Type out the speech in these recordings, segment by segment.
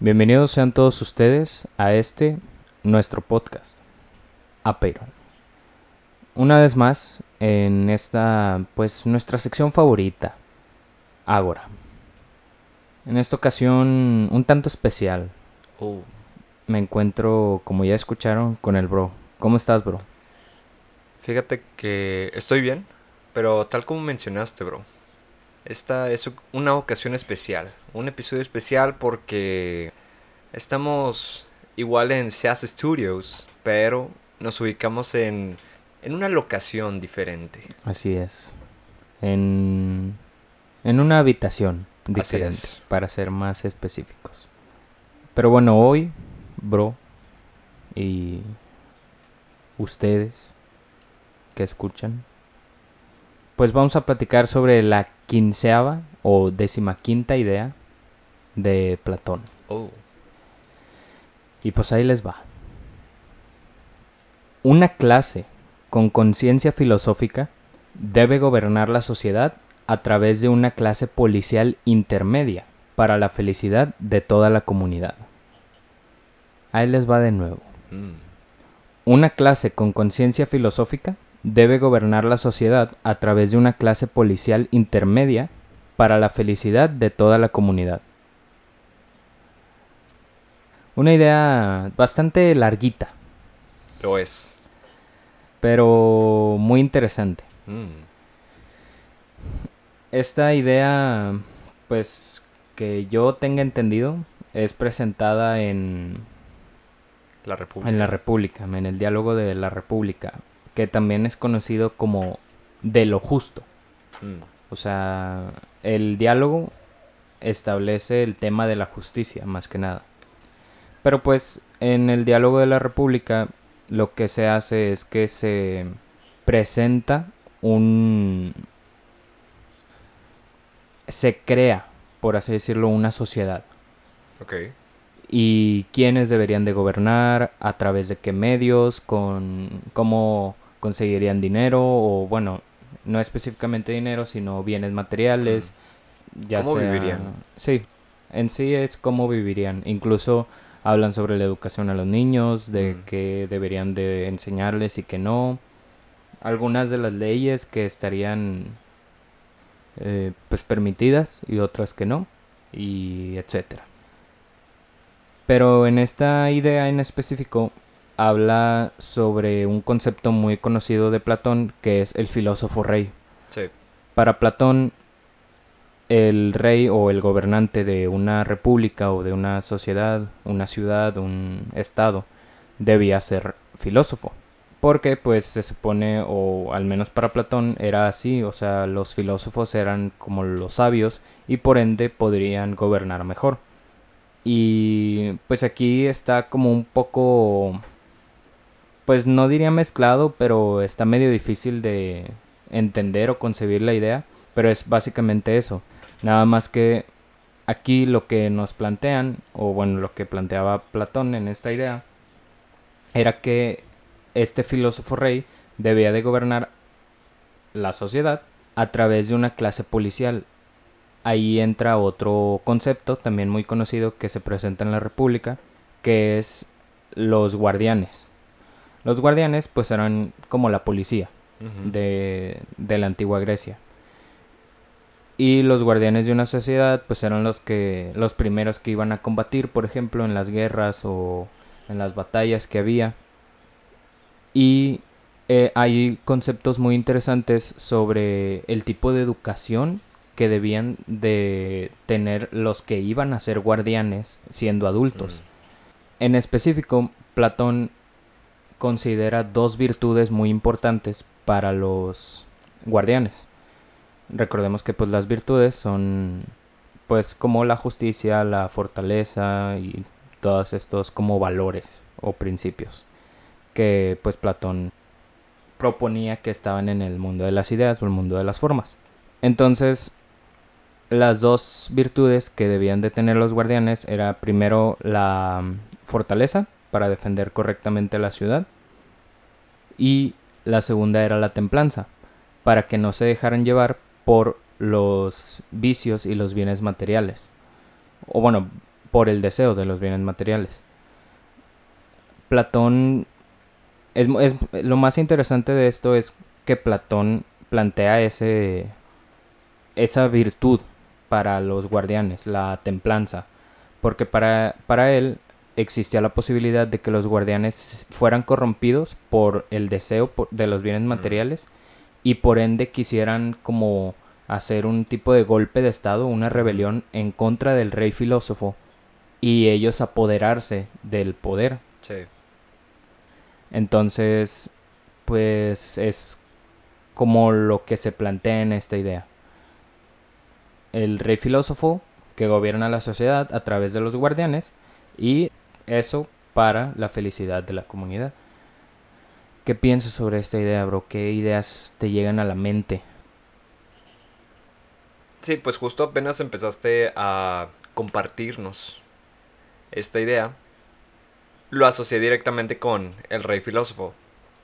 Bienvenidos sean todos ustedes a este, nuestro podcast, Apero. Una vez más, en esta, pues, nuestra sección favorita, Ágora. En esta ocasión, un tanto especial. Oh, Me encuentro, como ya escucharon, con el bro. ¿Cómo estás, bro? fíjate que estoy bien, pero tal como mencionaste, bro. Esta es una ocasión especial, un episodio especial porque estamos igual en Seas Studios, pero nos ubicamos en, en una locación diferente. Así es. En, en una habitación diferente, para ser más específicos. Pero bueno, hoy, bro, y ustedes que escuchan, pues vamos a platicar sobre la quinceava o decimaquinta idea de Platón. Oh, Y pues ahí les va. Una clase con conciencia filosófica debe gobernar la sociedad a través de una clase policial intermedia para la felicidad de toda la comunidad. Ahí les va de nuevo. mm, Una clase con conciencia filosófica debe gobernar la sociedad a través de una clase policial intermedia para la felicidad de toda la comunidad. Una idea bastante larguita, lo es. pero muy interesante. Mm, Esta idea, pues que yo tenga entendido, es presentada en, la República. en la República, en el diálogo de la República, que también es conocido como de lo justo. Mm, O sea, el diálogo establece el tema de la justicia, más que nada. Pero pues en el diálogo de la República lo que se hace es que se presenta un... se crea, por así decirlo, una sociedad. ok. Y quiénes deberían de gobernar, a través de qué medios, con cómo conseguirían dinero o bueno, no específicamente dinero, sino bienes materiales. Ya ¿Cómo sea- vivirían? Sí, en sí es cómo vivirían. Incluso hablan sobre la educación a los niños, de Mm. qué deberían de enseñarles y qué no. Algunas de las leyes que estarían eh, pues permitidas y otras que no, y etcétera. Pero en esta idea en específico habla sobre un concepto muy conocido de Platón que es el filósofo rey. Sí. Para Platón, el rey o el gobernante de una república o de una sociedad, una ciudad, un estado, debía ser filósofo. Porque pues se supone, o al menos para Platón era así, o sea, los filósofos eran como los sabios y por ende podrían gobernar mejor. Y pues aquí está como un poco, pues no diría mezclado, pero está medio difícil de entender o concebir la idea, pero es básicamente eso. Nada más que aquí lo que nos plantean, o bueno, lo que planteaba Platón en esta idea, era que este filósofo rey debía de gobernar la sociedad a través de una clase policial. Ahí entra otro concepto también muy conocido que se presenta en la República, que es los guardianes. Los guardianes pues eran como la policía de, de la antigua Grecia. Y los guardianes de una sociedad pues eran los que los primeros que iban a combatir, por ejemplo, en las guerras o en las batallas que había. Y eh, hay conceptos muy interesantes sobre el tipo de educación que debían de tener los que iban a ser guardianes siendo adultos. En específico, Platón considera dos virtudes muy importantes para los guardianes. Recordemos que pues las virtudes son pues como la justicia, la fortaleza y todos estos como valores o principios que pues Platón proponía que estaban en el mundo de las ideas o el mundo de las formas. Entonces, las dos virtudes que debían de tener los guardianes era primero la fortaleza para defender correctamente la ciudad y la segunda era la templanza para que no se dejaran llevar por los vicios y los bienes materiales. O bueno, por el deseo de los bienes materiales. Platón es, lo más interesante de esto es que Platón plantea ese esa virtud para los guardianes, la templanza, porque para, para él existía la posibilidad de que los guardianes fueran corrompidos por el deseo de los bienes materiales y por ende quisieran como hacer un tipo de golpe de estado, una rebelión en contra del rey filósofo y ellos apoderarse del poder. Sí. Entonces, pues es como lo que se plantea en esta idea. El rey filósofo que gobierna la sociedad a través de los guardianes y eso para la felicidad de la comunidad. ¿Qué piensas sobre esta idea, bro? ¿Qué ideas te llegan a la mente? Sí, pues justo apenas empezaste a compartirnos esta idea. Lo asocié directamente con el rey filósofo.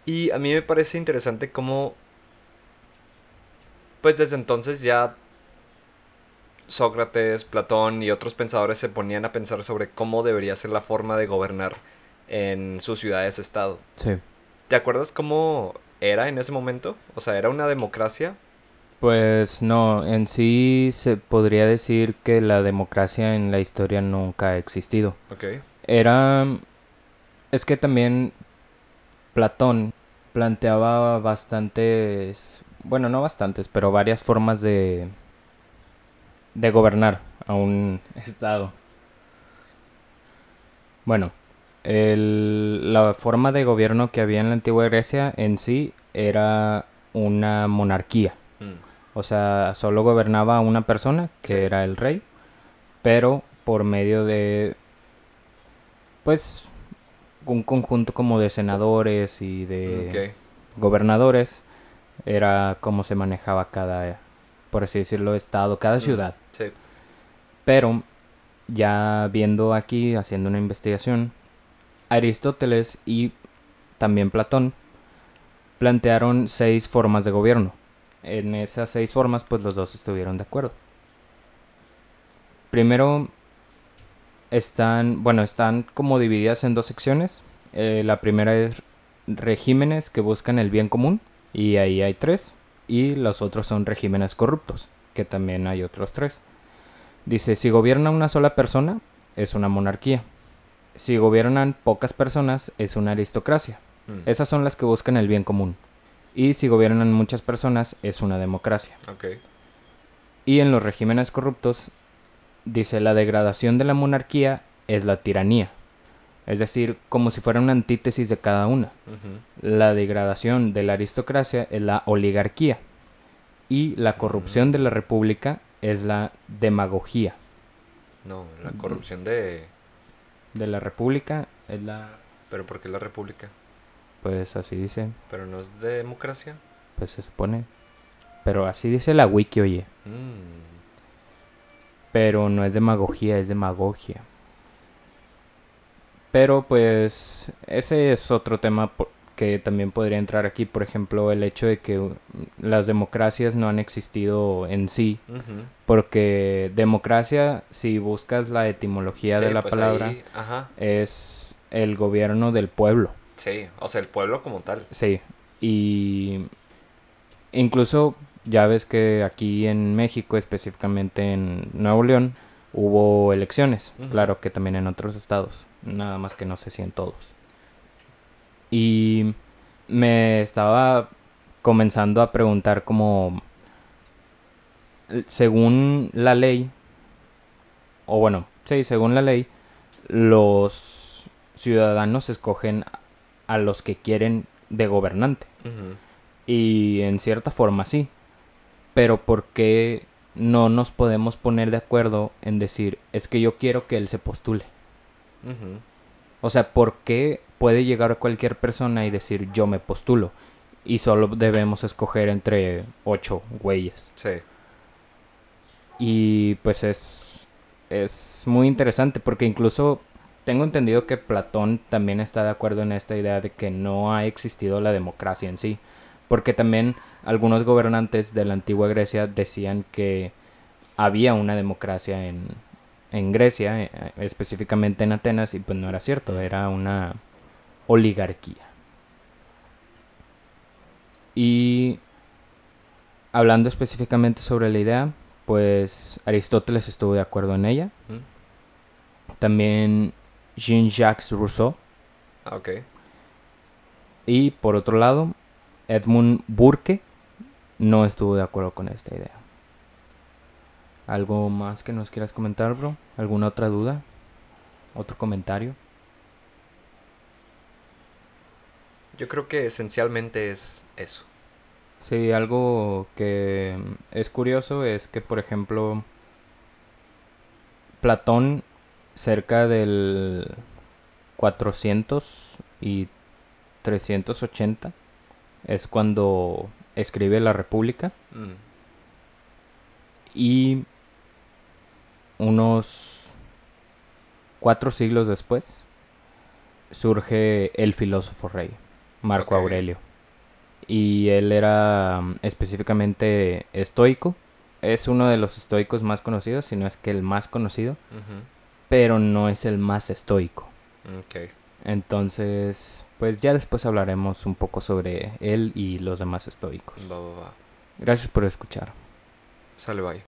Y a mí me parece interesante cómo, pues desde entonces ya Sócrates, Platón y otros pensadores se ponían a pensar sobre cómo debería ser la forma de gobernar en sus ciudades-estado. Sí. ¿Te acuerdas cómo era en ese momento? O sea, ¿era una democracia? Pues no, en sí se podría decir que la democracia en la historia nunca ha existido. Ok. Era... Es que también Platón planteaba bastantes... Bueno, no bastantes, pero varias formas de de gobernar a un estado. Bueno, la forma de gobierno que había en la antigua Grecia en sí era una monarquía. Mm. O sea, solo gobernaba una persona, que era el rey, pero por medio de, pues, un conjunto como de senadores y de gobernadores, era como se manejaba cada, por así decirlo, estado, cada mm. ciudad. Pero ya viendo aquí, haciendo una investigación, Aristóteles y también Platón plantearon seis formas de gobierno. En esas seis formas, pues los dos estuvieron de acuerdo. Primero, están, bueno, están como divididas en dos secciones. Eh, la primera es regímenes que buscan el bien común, y ahí hay tres. Y los otros son regímenes corruptos que también hay otros tres. Dice, si gobierna una sola persona, es una monarquía. Si gobiernan pocas personas, es una aristocracia. Mm. Esas son las que buscan el bien común. Y si gobiernan muchas personas, es una democracia. Y en los regímenes corruptos, dice, la degradación de la monarquía es la tiranía. Es decir, como si fuera una antítesis de cada una. La degradación de la aristocracia es la oligarquía y la corrupción de la república es la demagogía. No, la corrupción de... De la república es la... ¿Pero por qué la república? Pues así dice. ¿Pero no es de democracia? Pues se supone. Pero así dice la wiki, oye. Mm. Pero no es demagogía, es demagogia. Pero pues ese es otro tema que también podría entrar aquí, por ejemplo, el hecho de que las democracias no han existido en sí, porque democracia, si buscas la etimología de la pues palabra, es el gobierno del pueblo. Sí, o sea, el pueblo como tal. Sí, y incluso ya ves que aquí en México, específicamente en Nuevo León, hubo elecciones, claro que también en otros estados, nada más que no sé si en todos. Y me estaba comenzando a preguntar como, según la ley, o bueno, sí, según la ley, los ciudadanos escogen a los que quieren de gobernante. Y en cierta forma sí. Pero ¿por qué no nos podemos poner de acuerdo en decir, es que yo quiero que él se postule? O sea, ¿por qué puede llegar a cualquier persona y decir yo me postulo? Y solo debemos escoger entre ocho güeyes. Sí. Y pues es, es muy interesante porque incluso tengo entendido que Platón también está de acuerdo en esta idea de que no ha existido la democracia en sí. Porque también algunos gobernantes de la antigua Grecia decían que había una democracia en, en Grecia, eh, específicamente en Atenas, y pues no era cierto, era una oligarquía. Y hablando específicamente sobre la idea, pues Aristóteles estuvo de acuerdo en ella. También Jean-Jacques Rousseau. Ah, ok. Y por otro lado, Edmund Burke no estuvo de acuerdo con esta idea. ¿Algo más que nos quieras comentar, bro? ¿Alguna otra duda? ¿Otro comentario? Yo creo que esencialmente es eso. Sí, algo que es curioso es que, por ejemplo, Platón, cerca del 400 y 380, es cuando escribe la República. Mm, Y unos cuatro siglos después surge el filósofo rey, Marco. Aurelio. Y él era mm, específicamente estoico. Es uno de los estoicos más conocidos, si no es que el más conocido, pero no es el más estoico. Ok. Entonces, pues ya después hablaremos un poco sobre él y los demás estoicos. Va, va, va. Gracias por escuchar. Sale, bye.